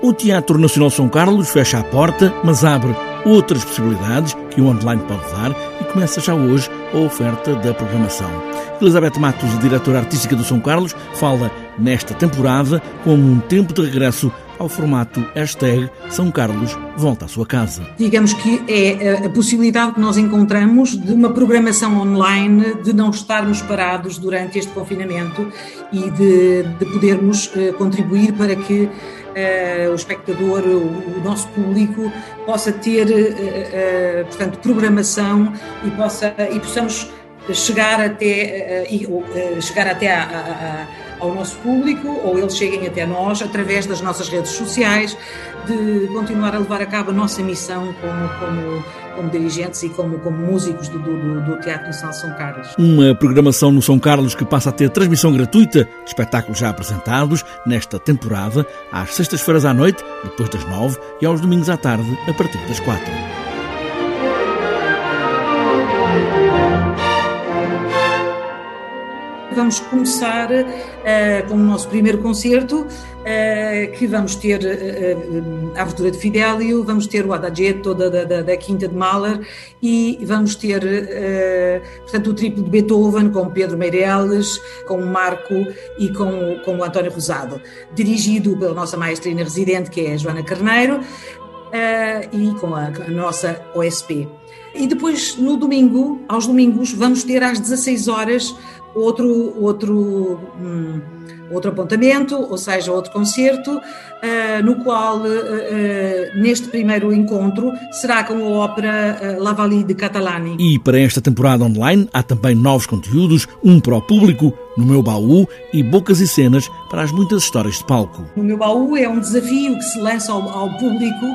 O Teatro Nacional São Carlos fecha a porta, mas abre outras possibilidades que o online pode dar e começa já hoje a oferta da programação. Elizabeth Matos, diretora artística do São Carlos, fala nesta temporada como um tempo de regresso ao formato hashtag São Carlos volta à sua casa. Digamos que é a possibilidade que nós encontramos de uma programação online, de não estarmos parados durante este confinamento e de, de podermos eh, contribuir para que uh, o espectador, o, nosso público, possa ter, uh, portanto, programação e, possa, e possamos chegar até, chegar até a, a, a ao nosso público ou eles cheguem até nós através das nossas redes sociais, de continuar a levar a cabo a nossa missão como, como, como dirigentes e como, como músicos do, do, do Teatro Nacional São Carlos. Uma programação no São Carlos que passa a ter transmissão gratuita espetáculos já apresentados nesta temporada, às sextas-feiras à noite, depois das nove, e aos domingos à tarde, a partir das quatro. Vamos começar uh, com o nosso primeiro concerto, uh, que vamos ter uh, a abertura de Fidelio, vamos ter o Adagietto da, da, da Quinta de Mahler e vamos ter, portanto, o triplo de Beethoven com Pedro Meireles, com o Marco e com, com o António Rosado, dirigido pela nossa maestrina residente, que é a Joana Carneiro, e com a, a nossa OSP. E depois, no domingo, aos domingos, vamos ter às 16 horas outro, outro, hum, outro apontamento, ou seja, outro concerto, uh, no qual, uh, uh, neste primeiro encontro, será com a ópera La Valli de Catalani. E para esta temporada online há também novos conteúdos, um para o público, no meu baú, e bocas e cenas para as muitas histórias de palco. No meu baú é um desafio que se lança ao, ao público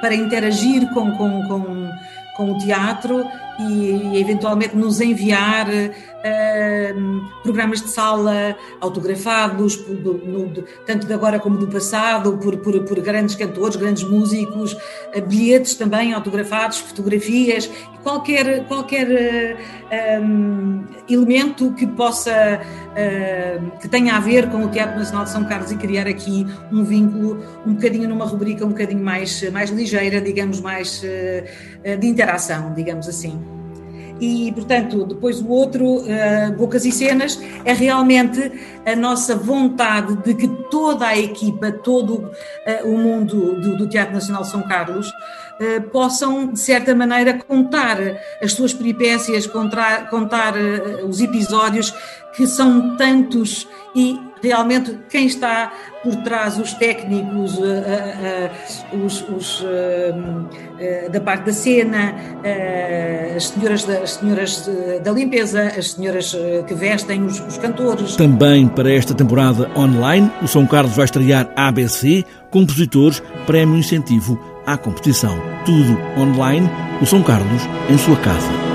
para interagir com, com, com com o teatro e, e eventualmente nos enviar uh, programas de sala autografados, por, no, tanto de agora como do passado, por, por, por grandes cantores, grandes músicos, uh, bilhetes também autografados, fotografias, qualquer, qualquer uh, um, elemento que possa, que tenha a ver com o Teatro Nacional de São Carlos e criar aqui um vínculo um bocadinho numa rubrica um bocadinho mais, mais ligeira, digamos, mais de interação, digamos assim. E, portanto, depois o outro, uh, Bocas e Cenas, é realmente a nossa vontade de que toda a equipa, todo uh, o mundo do, do, Teatro Nacional São Carlos uh, possam, de certa maneira, contar as suas peripécias, contar, contar os episódios que são tantos e realmente quem está por trás, os técnicos, uh, os, os da parte da cena, as senhoras, as senhoras da limpeza, as senhoras que vestem os, os cantores. Também para esta temporada online, o São Carlos vai estrear ABC, compositores, prémio incentivo à competição. Tudo online, o São Carlos em sua casa.